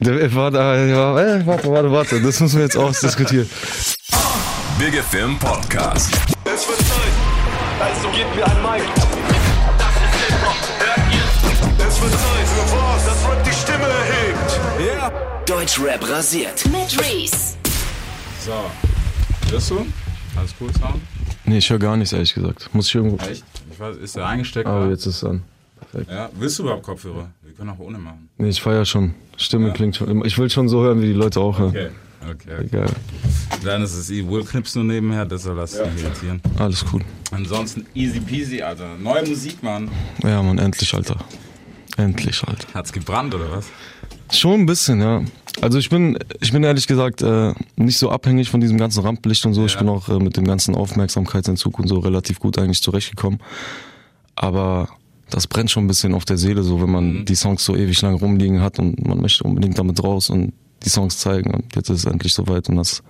Der, warte, ja, warte, warte, warte, das müssen wir jetzt ausdiskutieren. Big FM Podcast. Es wird Zeit, also gebt mir ein Mic. Das ist Hip-Hop, hört ihr? Es wird Zeit für was, das Rap die Stimme erhebt. Yeah. Deutschrap rasiert. Mit Reese. So. Hörst du? Alles cool, Sound? Nee, ich höre gar nichts, ehrlich gesagt. Muss ich irgendwo. Echt? Ich weiß, ist der eingesteckt? Aber da? jetzt ist es an. Perfekt. Ja, willst du überhaupt Kopfhörer? Wir können auch ohne machen. Nee, ich feier schon. Stimme klingt schon. immer- Ich will schon so hören, wie die Leute auch hören. Okay. Okay, okay. Egal. Dann ist es eh Will Knips nur nebenher, deshalb lass dich nicht irritieren. Alles cool. Ansonsten easy peasy, Alter. Neue Musik, Mann. Ja, Mann, endlich, Alter. Endlich, Alter. Hat's gebrannt oder was? Schon ein bisschen, ja. Also ich bin, ich bin ehrlich gesagt äh, nicht so abhängig von diesem ganzen Rampenlicht und so. Ich Ja. bin auch äh, mit dem ganzen Aufmerksamkeitsentzug und so relativ gut eigentlich zurechtgekommen. Aber das brennt schon ein bisschen auf der Seele, so wenn man die Songs so ewig lang rumliegen hat und man möchte unbedingt damit raus und die Songs zeigen und jetzt ist es endlich soweit und das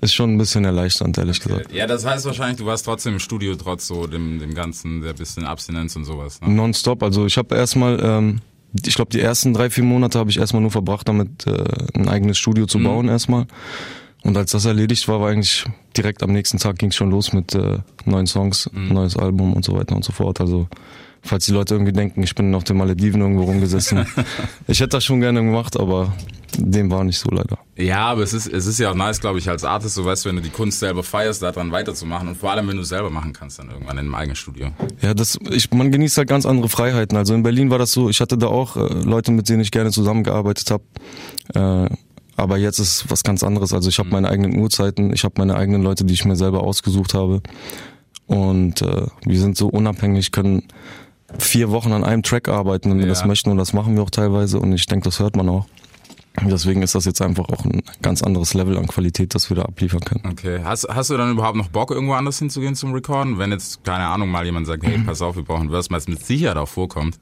ist schon ein bisschen erleichternd, ehrlich gesagt. Ja, das heißt wahrscheinlich, du warst trotzdem im Studio, trotz so dem, dem ganzen, der bisschen Abstinenz und sowas. Ne? Nonstop. Also ich habe erstmal, ähm, ich glaube die ersten drei, vier Monate habe ich erstmal nur verbracht, damit äh, ein eigenes Studio zu bauen erstmal. Und als das erledigt war, war eigentlich direkt am nächsten Tag ging es schon los mit äh, neuen Songs, neues Album und so weiter und so fort. Also falls die Leute irgendwie denken, ich bin auf den Malediven irgendwo rumgesessen. ich hätte das schon gerne gemacht, aber dem war nicht so leider. Ja, aber es ist, es ist ja auch nice, glaube ich, als Artist, so weißt wenn du die Kunst selber feierst, daran weiterzumachen und vor allem, wenn du es selber machen kannst, dann irgendwann in einem eigenen Studio. Ja, das, ich, man genießt halt ganz andere Freiheiten. Also in Berlin war das so, ich hatte da auch äh, Leute, mit denen ich gerne zusammengearbeitet habe. Äh, aber jetzt ist was ganz anderes. Also ich habe meine eigenen Uhrzeiten, ich habe meine eigenen Leute, die ich mir selber ausgesucht habe. Und äh, wir sind so unabhängig, können vier Wochen an einem Track arbeiten, wenn wir Ja. das möchten. Und das machen wir auch teilweise. Und ich denke, das hört man auch. Deswegen ist das jetzt einfach auch ein ganz anderes Level an Qualität, das wir da abliefern können. Okay. Hast, hast du dann überhaupt noch Bock, irgendwo anders hinzugehen zum Recorden? Wenn jetzt, keine Ahnung, mal jemand sagt, hey, pass auf, wir brauchen Verse, was mit Sicherheit auch vorkommt.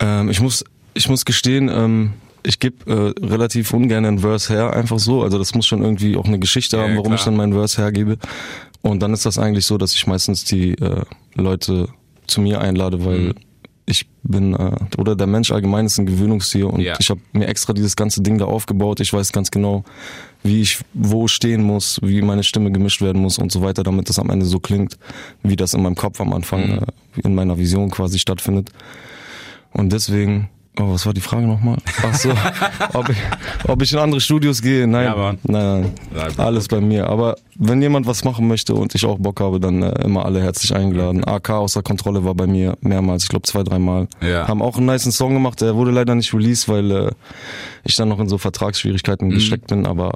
Ähm, ich muss, ich muss gestehen, ähm, ich gebe äh, relativ ungern einen Verse her, einfach so. Also das muss schon irgendwie auch eine Geschichte Ja, haben, warum klar. ich dann meinen Verse hergebe. Und dann ist das eigentlich so, dass ich meistens die äh, Leute zu mir einlade, weil Mhm. Bin äh, oder der Mensch allgemein ist ein Gewöhnungstier und Ja. ich habe mir extra dieses ganze Ding da aufgebaut. Ich weiß ganz genau, wie ich wo stehen muss, wie meine Stimme gemischt werden muss und so weiter, damit das am Ende so klingt, wie das in meinem Kopf am Anfang Mhm. äh, in meiner Vision quasi stattfindet. Und deswegen, oh, was war die Frage nochmal? Ach so, ob ich, ob ich in andere Studios gehe? Nein, Ja, nein, nein, alles bei mir. Aber wenn jemand was machen möchte und ich auch Bock habe, dann äh, immer alle herzlich eingeladen. AK außer Kontrolle war bei mir mehrmals, ich glaube zwei, dreimal. Ja. Haben auch einen niceen Song gemacht, der wurde leider nicht released, weil äh, ich dann noch in so Mhm. Vertragsschwierigkeiten gesteckt bin, aber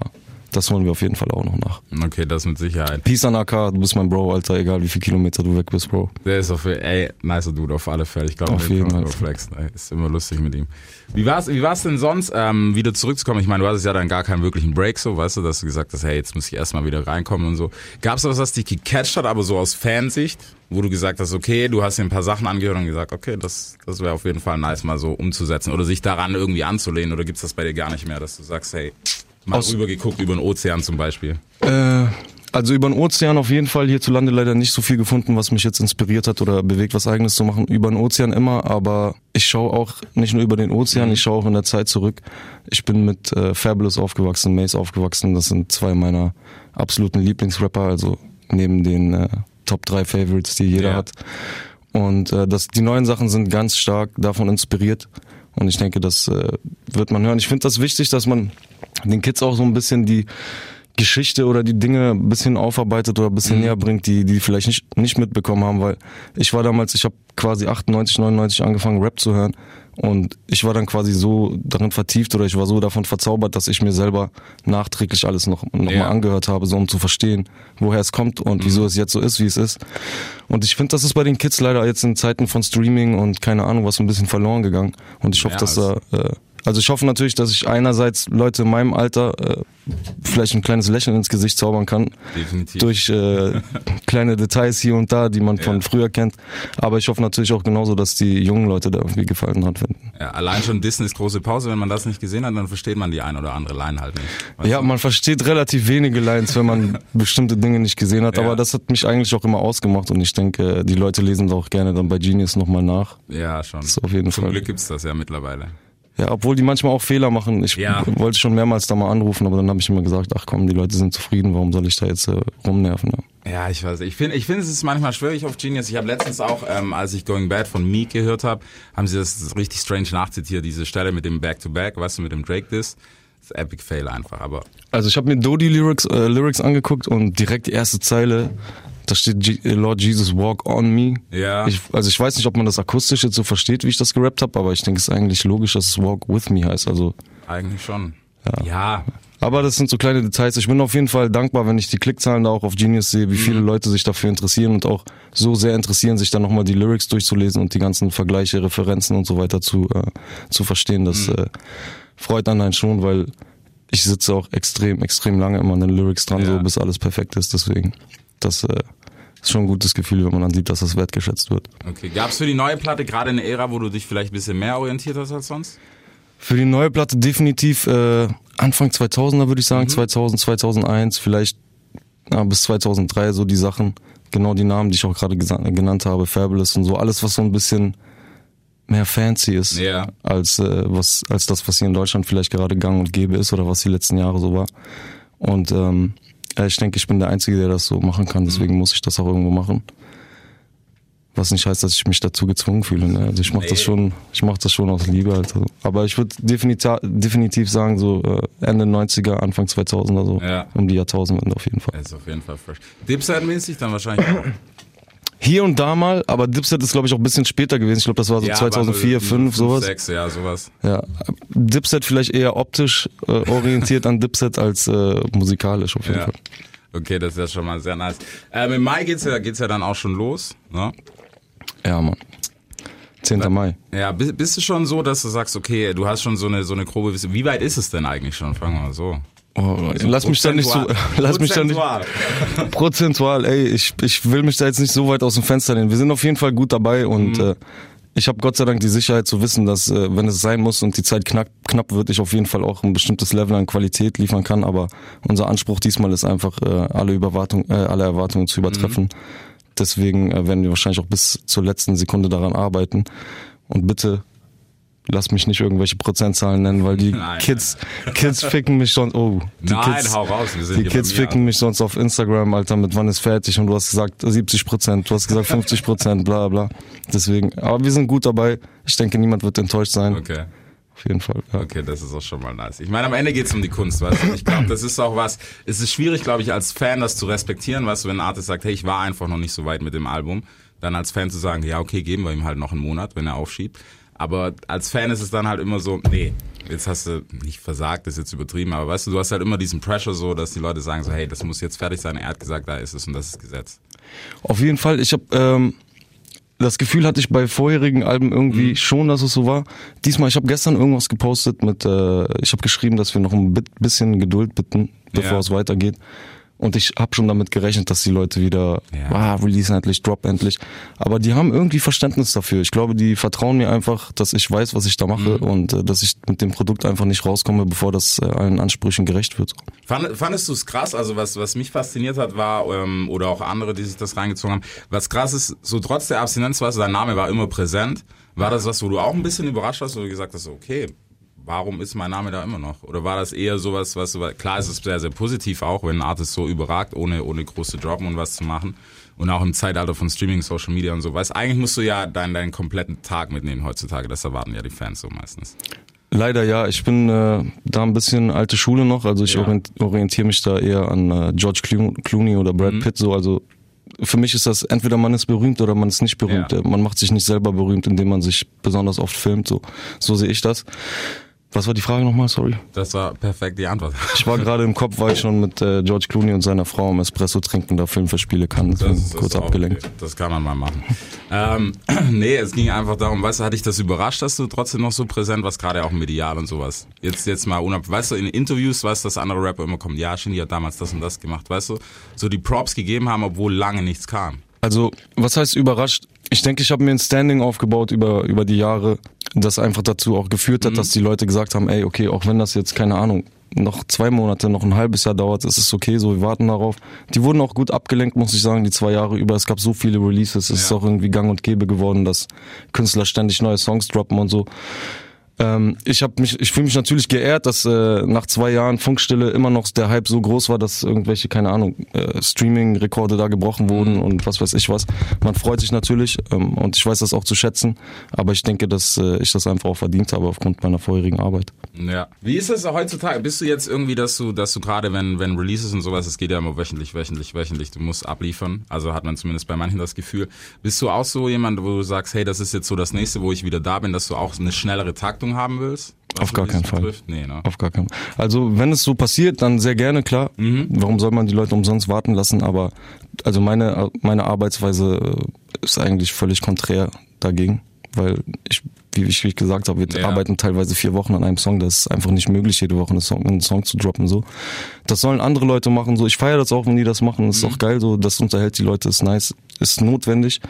das holen wir auf jeden Fall auch noch nach. Okay, das mit Sicherheit. Peace an AK, du bist mein Bro, Alter, egal wie viel Kilometer du weg bist, Bro. Der ist auf, ey, nicer Dude auf alle Fälle. Ich glaube, Auf jeden Fall. Flex, ey, ist immer lustig mit ihm. Wie war's, wie war's denn sonst, ähm, wieder zurückzukommen? Ich meine, du hattest ja dann gar keinen wirklichen Break, so, weißt du, dass du gesagt hast, hey, jetzt muss ich erstmal wieder reinkommen und so. Gab's was, was dich gecatcht hat, aber so aus Fansicht, wo du gesagt hast, okay, du hast dir ein paar Sachen angehört und gesagt, okay, das, das wäre auf jeden Fall nice, mal so umzusetzen oder sich daran irgendwie anzulehnen oder gibt's das bei dir gar nicht mehr, dass du sagst, hey, mal Aus- rübergeguckt über den Ozean zum Beispiel? Äh, also über den Ozean auf jeden Fall hierzulande leider nicht so viel gefunden, was mich jetzt inspiriert hat oder bewegt, was eigenes zu machen. Über den Ozean immer, aber ich schaue auch nicht nur über den Ozean, ich schaue auch in der Zeit zurück. Ich bin mit äh, Fabulous aufgewachsen, Mace aufgewachsen. Das sind zwei meiner absoluten Lieblingsrapper, also neben den äh, Top 3 Favorites, die jeder Ja. hat. Und äh, das, die neuen Sachen sind ganz stark davon inspiriert. Und ich denke, das äh, wird man hören. Ich finde das wichtig, dass man den Kids auch so ein bisschen die Geschichte oder die Dinge ein bisschen aufarbeitet oder ein bisschen näher bringt, die die vielleicht nicht nicht mitbekommen haben, weil ich war damals, ich habe quasi 98, 99 angefangen Rap zu hören und ich war dann quasi so darin vertieft oder ich war so davon verzaubert, dass ich mir selber nachträglich alles noch noch Ja. mal angehört habe, so um zu verstehen, woher es kommt und wieso es jetzt so ist, wie es ist. Und ich finde, das ist bei den Kids leider jetzt in Zeiten von Streaming und keine Ahnung was ein bisschen verloren gegangen und ich hoffe, Ja, dass da äh, also ich hoffe natürlich, dass ich einerseits Leute in meinem Alter äh, vielleicht ein kleines Lächeln ins Gesicht zaubern kann. Definitiv. Durch äh, kleine Details hier und da, die man von Ja. früher kennt. Aber ich hoffe natürlich auch genauso, dass die jungen Leute da irgendwie Gefallen dran finden. Ja, allein schon Disneys große Pause, wenn man das nicht gesehen hat, dann versteht man die ein oder andere Line halt nicht. Weißt Ja, du? man versteht relativ wenige Lines, wenn man bestimmte Dinge nicht gesehen hat. Ja. Aber das hat mich eigentlich auch immer ausgemacht und ich denke, die Leute lesen da auch gerne dann bei Genius nochmal nach. ja schon. ist auf jeden Zum Fall. Glück gibt's das ja mittlerweile. Ja, obwohl die manchmal auch Fehler machen. Ich Ja. wollte schon mehrmals da mal anrufen, aber dann habe ich immer gesagt, ach komm, die Leute sind zufrieden, warum soll ich da jetzt äh, rumnerven? Ja. Ja, ich weiß. Ich finde, ich finde, es ist manchmal schwierig auf Genius. Ich habe letztens auch, ähm, als ich Going Bad von Meek gehört habe, haben sie das richtig strange nachzitiert, diese Stelle mit dem Back-to-Back, weißt du, mit dem Drake-Diss. Das ist Epic Fail einfach, aber Also ich habe mir Dodi Lyrics, äh, Lyrics angeguckt und direkt die erste Zeile, da steht G äh, Lord Jesus Walk on Me. Ja. Ich, also ich weiß nicht, ob man das akustisch jetzt so versteht, wie ich das gerappt habe, aber ich denke, es ist eigentlich logisch, dass es Walk with Me heißt. Also eigentlich schon. Ja. Aber das sind so kleine Details. Ich bin auf jeden Fall dankbar, wenn ich die Klickzahlen da auch auf Genius sehe, wie viele Leute sich dafür interessieren und auch so sehr interessieren, sich dann nochmal die Lyrics durchzulesen und die ganzen Vergleiche, Referenzen und so weiter zu, äh, zu verstehen. Das äh, freut dann einen schon, weil ich sitze auch extrem, extrem lange immer an den Lyrics dran, Ja. so bis alles perfekt ist. Deswegen, das äh, ist schon ein gutes Gefühl, wenn man dann sieht, dass das wertgeschätzt wird. Okay. Gab's für die neue Platte gerade eine Ära, wo du dich vielleicht ein bisschen mehr orientiert hast als sonst? Für die neue Platte definitiv äh, Anfang 2000er würde ich sagen, 2000, 2001, vielleicht ja, bis 2003 so die Sachen, genau die Namen, die ich auch gerade genannt habe, Fabulous und so, alles was so ein bisschen mehr fancy ist Ja. als äh, was als das, was hier in Deutschland vielleicht gerade gang und gäbe ist oder was die letzten Jahre so war. Und ähm, ich denke, ich bin der Einzige, der das so machen kann, deswegen muss ich das auch irgendwo machen. Was nicht heißt, dass ich mich dazu gezwungen fühle. Ne? Also ich mache das Nee. schon, ich mache das schon aus Liebe. Also. Aber ich würde definitiv, definitiv sagen, so äh, Ende 90er, Anfang 2000er, so Ja. um die Jahrtausendwende auf jeden Fall. Das ist auf jeden Fall fresh. Dipset-mäßig dann wahrscheinlich auch. Hier und da mal, aber Dipset ist glaube ich auch ein bisschen später gewesen. Ich glaube, das war so Ja, 2004, aber 5 sowas. 6, ja, sowas. Ja, Dipset vielleicht eher optisch äh, orientiert an Dipset als äh, musikalisch auf jeden Ja. Fall. Okay, das ist ja schon mal sehr nice. Ähm, Im Mai geht's ja, geht's ja dann auch schon los, ne? Ja, Mann. 10. Mai. Ja, bist, bist du schon so, dass du sagst, okay, du hast schon so eine, so eine grobe Wissen. Wie weit ist es denn eigentlich schon? Fangen wir mal so. Oh, lass mich da nicht so, lass mich da nicht, Prozentual. ey, ich, ich will mich da jetzt nicht so weit aus dem Fenster lehnen. Wir sind auf jeden Fall gut dabei und äh, ich habe Gott sei Dank die Sicherheit zu wissen, dass äh, wenn es sein muss und die Zeit knapp, knapp wird, ich auf jeden Fall auch ein bestimmtes Level an Qualität liefern kann. Aber unser Anspruch diesmal ist einfach, äh, alle, Überwartung, äh, alle Erwartungen zu übertreffen. Deswegen äh, werden wir wahrscheinlich auch bis zur letzten Sekunde daran arbeiten. Und bitte lass mich nicht irgendwelche Prozentzahlen nennen, weil die Nein, Kids, Kids ficken mich sonst. Oh, die Nein, Kids, hau raus, die Kids ficken mich sonst auf Instagram, Alter, mit wann ist fertig und du hast gesagt 70 Prozent, du hast gesagt 50 Prozent, bla bla. Deswegen, aber wir sind gut dabei. Ich denke, niemand wird enttäuscht sein. Okay. Auf jeden Fall. Ja. Okay, das ist auch schon mal nice. Ich meine, am Ende geht's um die Kunst, weißt du? Ich glaube, das ist auch was, es ist schwierig, glaube ich, als Fan das zu respektieren, weißt du, wenn ein Artist sagt, hey, ich war einfach noch nicht so weit mit dem Album, dann als Fan zu sagen, ja, okay, geben wir ihm halt noch einen Monat, wenn er aufschiebt. Aber als Fan ist es dann halt immer so, nee, jetzt hast du nicht versagt, ist jetzt übertrieben, aber weißt du, du hast halt immer diesen Pressure so, dass die Leute sagen so, hey, das muss jetzt fertig sein, er hat gesagt, da ist es und das ist Gesetz. Auf jeden Fall, ich habe ähm, das Gefühl hatte ich bei vorherigen Alben irgendwie Mhm. schon, dass es so war. Diesmal, ich habe gestern irgendwas gepostet mit, äh, ich habe geschrieben, dass wir noch ein bisschen Geduld bitten, bevor Ja. es weitergeht. Und ich habe schon damit gerechnet, dass die Leute wieder, Ja. ah, release endlich, drop endlich. Aber die haben irgendwie Verständnis dafür. Ich glaube, die vertrauen mir einfach, dass ich weiß, was ich da mache Mhm. und äh, dass ich mit dem Produkt einfach nicht rauskomme, bevor das äh, allen Ansprüchen gerecht wird. Fand, fandest du es krass? Also was, was mich fasziniert hat, war, ähm, oder auch andere, die sich das reingezogen haben, was krass ist, so trotz der Abstinenz, weißt du, dein Name war immer präsent. War das was, wo du auch ein bisschen überrascht warst, wo du gesagt hast, okay, warum ist mein Name da immer noch? Oder war das eher sowas, was klar ist es sehr, sehr positiv auch, wenn ein Artist so überragt, ohne, ohne große Droppen und was zu machen. Und auch im Zeitalter von Streaming, Social Media und so. Weißt, eigentlich musst du ja deinen, deinen kompletten Tag mitnehmen heutzutage. Das erwarten ja die Fans so meistens. Leider ja, ich bin äh, da ein bisschen alte Schule noch, also ich Ja. orient, orientiere mich da eher an äh, George Clo- Clooney oder Brad Mhm. Pitt so, also für mich ist das entweder man ist berühmt oder man ist nicht berühmt. Ja. Man macht sich nicht selber berühmt, indem man sich besonders oft filmt, so so sehe ich das. Was war die Frage nochmal? Sorry. Das war perfekt die Antwort. Ich war gerade im Kopf, weil ich schon mit äh, George Clooney und seiner Frau am Espresso trinken, da Film für Spiele kann. Deswegen Das ist kurz abgelenkt. Okay. Das kann man mal machen. ähm, nee, es ging einfach darum, weißt du, hat dich das überrascht, dass du trotzdem noch so präsent warst, gerade auch medial und sowas. Jetzt, jetzt mal unab, weißt du, in Interviews, weißt du, dass andere Rapper immer kommen, ja, Shindy hat damals das und das gemacht, weißt du, so die Props gegeben haben, obwohl lange nichts kam. Also, was heißt überrascht? Ich denke, ich habe mir ein Standing aufgebaut über, über die Jahre, das einfach dazu auch geführt hat, dass die Leute gesagt haben, ey, okay, auch wenn das jetzt, keine Ahnung, noch zwei Monate, noch ein halbes Jahr dauert, ist es okay, so, wir warten darauf. Die wurden auch gut abgelenkt, muss ich sagen, die zwei Jahre über. Es gab so viele Releases, es ist Ja. auch irgendwie gang und gäbe geworden, dass Künstler ständig neue Songs droppen und so. Ähm, ich habe mich, ich fühle mich natürlich geehrt, dass äh, nach zwei Jahren Funkstille immer noch der Hype so groß war, dass irgendwelche, keine Ahnung, äh, Streaming-Rekorde da gebrochen wurden und was weiß ich was. Man freut sich natürlich ähm, und ich weiß das auch zu schätzen, aber ich denke, dass äh, ich das einfach auch verdient habe aufgrund meiner vorherigen Arbeit. Ja. Wie ist es heutzutage? Bist du jetzt irgendwie, dass du, dass du gerade, wenn, wenn Releases und sowas, es geht ja immer wöchentlich, wöchentlich, wöchentlich, du musst abliefern. Also hat man zumindest bei manchen das Gefühl. Bist du auch so jemand, wo du sagst, hey, das ist jetzt so das nächste, wo ich wieder da bin, dass du auch eine schnellere Taktung haben willst? Auf gar keinen Fall. Nee, ne? Auf gar keinen Fall. Also wenn es so passiert, dann sehr gerne, klar. Warum soll man die Leute umsonst warten lassen? Aber also meine, meine Arbeitsweise äh, ist eigentlich völlig konträr dagegen. Weil ich, wie ich wie ich gesagt habe, wir Ja. arbeiten teilweise vier Wochen an einem Song. Das ist einfach nicht möglich, jede Woche einen Song, einen Song zu droppen. So, Das sollen andere Leute machen. So, Ich feiere das auch, wenn die das machen. Das ist auch geil. So, Das unterhält die Leute, ist nice, ist notwendig.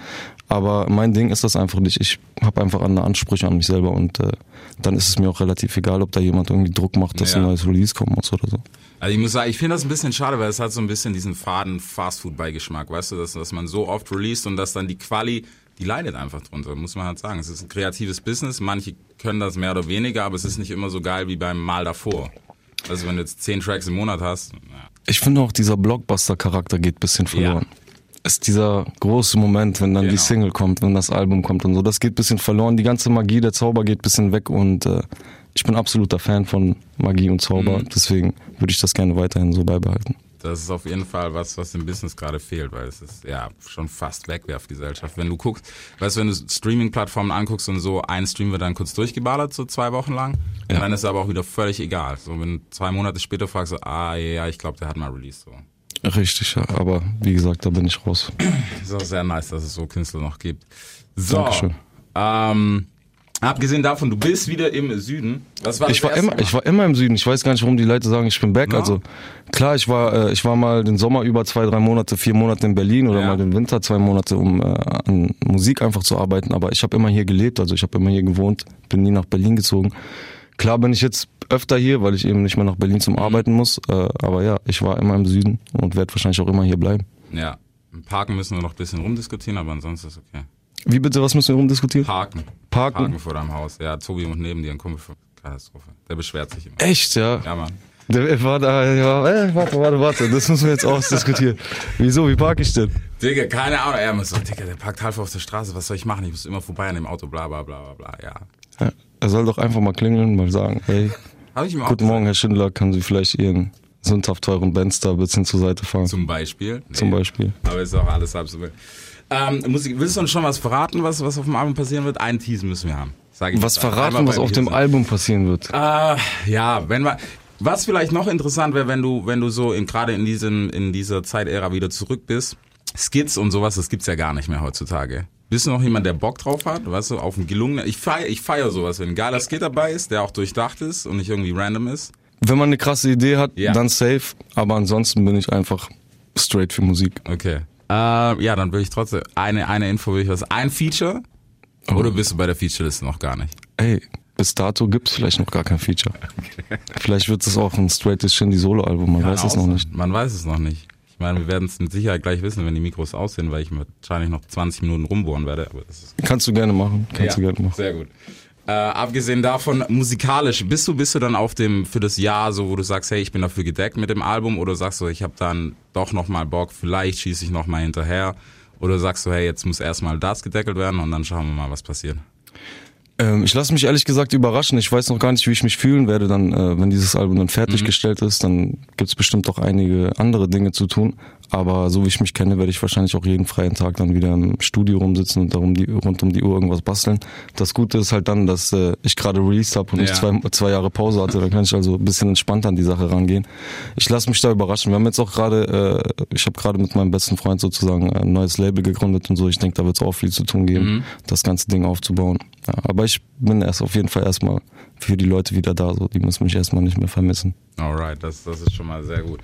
Aber mein Ding ist das einfach nicht. Ich habe einfach andere Ansprüche an mich selber und äh, dann ist es mir auch relativ egal, ob da jemand irgendwie Druck macht, dass Ja. ein neues Release kommen muss oder so. Also ich muss sagen, ich finde das ein bisschen schade, weil es hat so ein bisschen diesen faden Fastfood-Beigeschmack, weißt du, dass, dass man so oft released und dass dann die Quali, die leidet einfach drunter, muss man halt sagen. Es ist ein kreatives Business, manche können das mehr oder weniger, aber es ist nicht immer so geil wie beim Mal davor. Also wenn du jetzt zehn Tracks im Monat hast, ja. Ich finde auch, dieser Blockbuster-Charakter geht bisschen verloren. Ist dieser große Moment, wenn dann die Genau. Single kommt, wenn das Album kommt und so, das geht bisschen verloren. Die ganze Magie, der Zauber geht bisschen weg und äh, ich bin absoluter Fan von Magie und Zauber. Mhm. Deswegen würde ich das gerne weiterhin so beibehalten. Das ist auf jeden Fall was, was im Business gerade fehlt, weil es ist ja schon fast Wegwerfgesellschaft. Wenn du guckst, weißt du, wenn du Streaming-Plattformen anguckst und so, ein Stream wird dann kurz durchgeballert, so zwei Wochen lang, Ja. und dann ist es aber auch wieder völlig egal. So, wenn du zwei Monate später fragst, du, ah, ja, ja, ich glaube, der hat mal Release, so. Richtig, ja. Aber wie gesagt, da bin ich raus. Ist auch sehr nice, dass es so Künstler noch gibt. So, Dankeschön. ähm, abgesehen davon, du bist wieder im Süden. Was war Ich war immer, Mal? ich war immer im Süden. Ich weiß gar nicht, warum die Leute sagen, ich bin back. Ja. Also klar, ich war, äh, ich war mal den Sommer über zwei, drei Monate, vier Monate in Berlin oder Ja. mal den Winter zwei Monate, um äh, an Musik einfach zu arbeiten. Aber ich habe immer hier gelebt. Also ich habe immer hier gewohnt, bin nie nach Berlin gezogen. Klar bin ich jetzt öfter hier, weil ich eben nicht mehr nach Berlin Mhm. zum Arbeiten muss. Äh, aber ja, ich war immer im Süden und werde wahrscheinlich auch immer hier bleiben. Ja, Parken müssen wir noch ein bisschen rumdiskutieren, aber ansonsten ist okay. Wie bitte, was müssen wir rumdiskutieren? Parken. Parken? Parken vor deinem Haus. Ja, Tobi und neben dir ein Kumpel von Katastrophe. Der beschwert sich immer. Echt, ja? Ja, Mann. Der war da, ja, äh, warte, warte, warte, das müssen wir jetzt ausdiskutieren. Wieso, wie parke ich denn? Digga, keine Ahnung. Er muss so, Digga, der parkt halb auf der Straße. Was soll ich machen? Ich muss immer vorbei an dem Auto, bla, bla, bla, bla, bla. Ja. Ja, er soll doch einfach mal klingeln, mal sagen, hey, Hab ich ihm auch guten Morgen, Herr Schindler, können Sie vielleicht Ihren sündhaft teuren Benz da ein bisschen zur Seite fahren? Zum Beispiel. Nee. Zum Beispiel. Aber ist auch alles halb so wild. Ähm, Musik, willst du uns schon was verraten, was, was auf dem Album passieren wird? Einen Teasen müssen wir haben. Was verraten, was auf dem. Album passieren wird? Äh, ja, wenn man. Was vielleicht noch interessant wäre, wenn du, wenn du so gerade in diesem, in dieser Zeitära wieder zurück bist. Skits und sowas, das gibt's ja gar nicht mehr heutzutage. Bist du noch jemand, der Bock drauf hat? Weißt du, auf ein gelungenen, ich feier, ich feier sowas, wenn ein geiler Skit dabei ist, der auch durchdacht ist und nicht irgendwie random ist. Wenn man eine krasse Idee hat, Ja. dann safe, aber ansonsten bin ich einfach straight für Musik. Okay. Äh, ja, dann würde ich trotzdem, eine, eine Info würde ich was, ein Feature? Oder bist du bei der Featureliste noch gar nicht? Ey, bis dato gibt's vielleicht noch gar kein Feature. Vielleicht wird es auch ein straightes Shindy Solo-Album, man weiß es noch nicht. Man weiß es noch nicht. Ich meine, wir werden es mit Sicherheit gleich wissen, wenn die Mikros aussehen, weil ich wahrscheinlich noch 20 Minuten rumbohren werde. Kannst du gerne machen, kannst du gerne machen. Sehr gut. Äh, abgesehen davon, musikalisch, bist du, bist du dann auf dem, für das Jahr so, wo du sagst, hey, ich bin dafür gedeckt mit dem Album oder sagst du, ich habe dann doch nochmal Bock, vielleicht schieße ich nochmal hinterher oder sagst du, hey, jetzt muss erstmal das gedeckelt werden und dann schauen wir mal, was passiert. Ähm, ich lasse mich ehrlich gesagt überraschen. Ich weiß noch gar nicht, wie ich mich fühlen werde, dann, äh, wenn dieses Album dann fertiggestellt ist. Dann gibt's bestimmt auch einige andere Dinge zu tun. Aber so wie ich mich kenne, werde ich wahrscheinlich auch jeden freien Tag dann wieder im Studio rumsitzen und darum die, rund um die Uhr irgendwas basteln. Das Gute ist halt dann, dass äh, ich gerade released habe und Ja. ich zwei, zwei Jahre Pause hatte. Dann kann ich also ein bisschen entspannter an die Sache rangehen. Ich lasse mich da überraschen. Wir haben jetzt auch gerade, äh, ich habe gerade mit meinem besten Freund sozusagen ein neues Label gegründet und so. Ich denke, da wird es auch viel zu tun geben, das ganze Ding aufzubauen. Ja, aber ich bin erst auf jeden Fall erstmal für die Leute wieder da. So, die müssen mich erstmal nicht mehr vermissen. Alright, das, das ist schon mal sehr gut.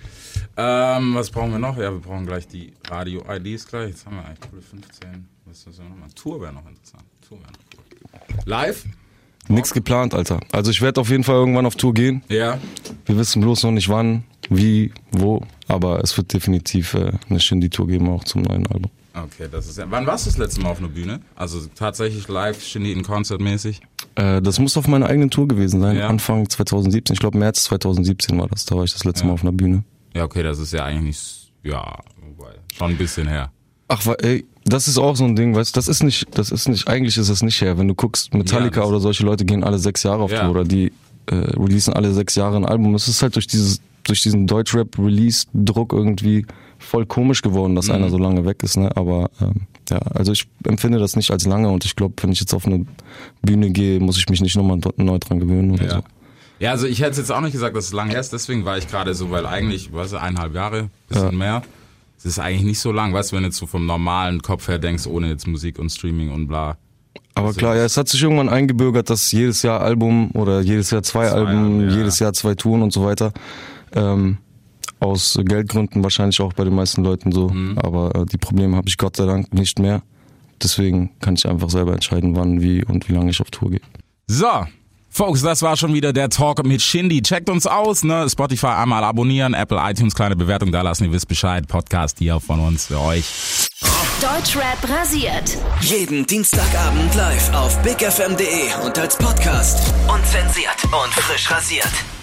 Ähm, was brauchen wir noch? Ja, wir brauchen gleich die Radio-IDs gleich. Jetzt haben wir eigentlich coole 15. Was ist das nochmal? Tour wäre noch interessant. Tour wäre noch cool. Live? Nix geplant, Alter. Also ich werde auf jeden Fall irgendwann auf Tour gehen. Ja. Wir wissen bloß noch nicht wann, wie, wo. Aber es wird definitiv äh, eine Shindy-Tour geben, auch zum neuen Album. Okay, das ist ja. Wann warst du das letzte Mal auf einer Bühne? Also tatsächlich live, Shindy in Konzertmäßig? Äh, das muss auf meiner eigenen Tour gewesen sein, Ja. Anfang 2017. Ich glaube März 2017 war das. Da war ich das letzte Ja. Mal auf einer Bühne. Ja, okay, das ist ja eigentlich nicht. Ja, schon ein bisschen her. Ach, ey, das ist auch so ein Ding, weißt du, das ist nicht, das ist nicht, eigentlich ist das nicht her. Wenn du guckst, Metallica Ja, oder solche Leute gehen alle sechs Jahre auf Ja. Tour oder die äh, releasen alle sechs Jahre ein Album. Es ist halt durch dieses, durch diesen Deutschrap-Release-Druck irgendwie voll komisch geworden, dass Mhm. einer so lange weg ist, ne? Aber ähm, ja, also ich empfinde das nicht als lange und ich glaube, wenn ich jetzt auf eine Bühne gehe, muss ich mich nicht nochmal neu dran gewöhnen oder Ja. so. Ja, also ich hätte jetzt auch nicht gesagt, dass es lang her ist, deswegen war ich gerade so, weil eigentlich, weißt du, eineinhalb Jahre, bisschen mehr. Es ist eigentlich nicht so lang, weißt du, wenn du jetzt so vom normalen Kopf her denkst, ohne jetzt Musik und Streaming und bla. Aber klar, ja, es hat sich irgendwann eingebürgert, dass jedes Jahr Album oder jedes Jahr zwei, Zwei Alben, Alben, ja. jedes Jahr zwei Touren und so weiter. Ähm, aus Geldgründen wahrscheinlich auch bei den meisten Leuten so. Mhm. Aber äh, die Probleme habe ich Gott sei Dank nicht mehr. Deswegen kann ich einfach selber entscheiden, wann, wie und wie lange ich auf Tour gehe. So, Folks, das war schon wieder der Talk mit Shindy. Checkt uns aus, ne? Spotify einmal abonnieren, Apple, iTunes, kleine Bewertung da lassen, ihr wisst Bescheid. Podcast hier von uns für euch. Deutschrap rasiert. Jeden Dienstagabend live auf bigfm.de und als Podcast. Unzensiert und frisch rasiert.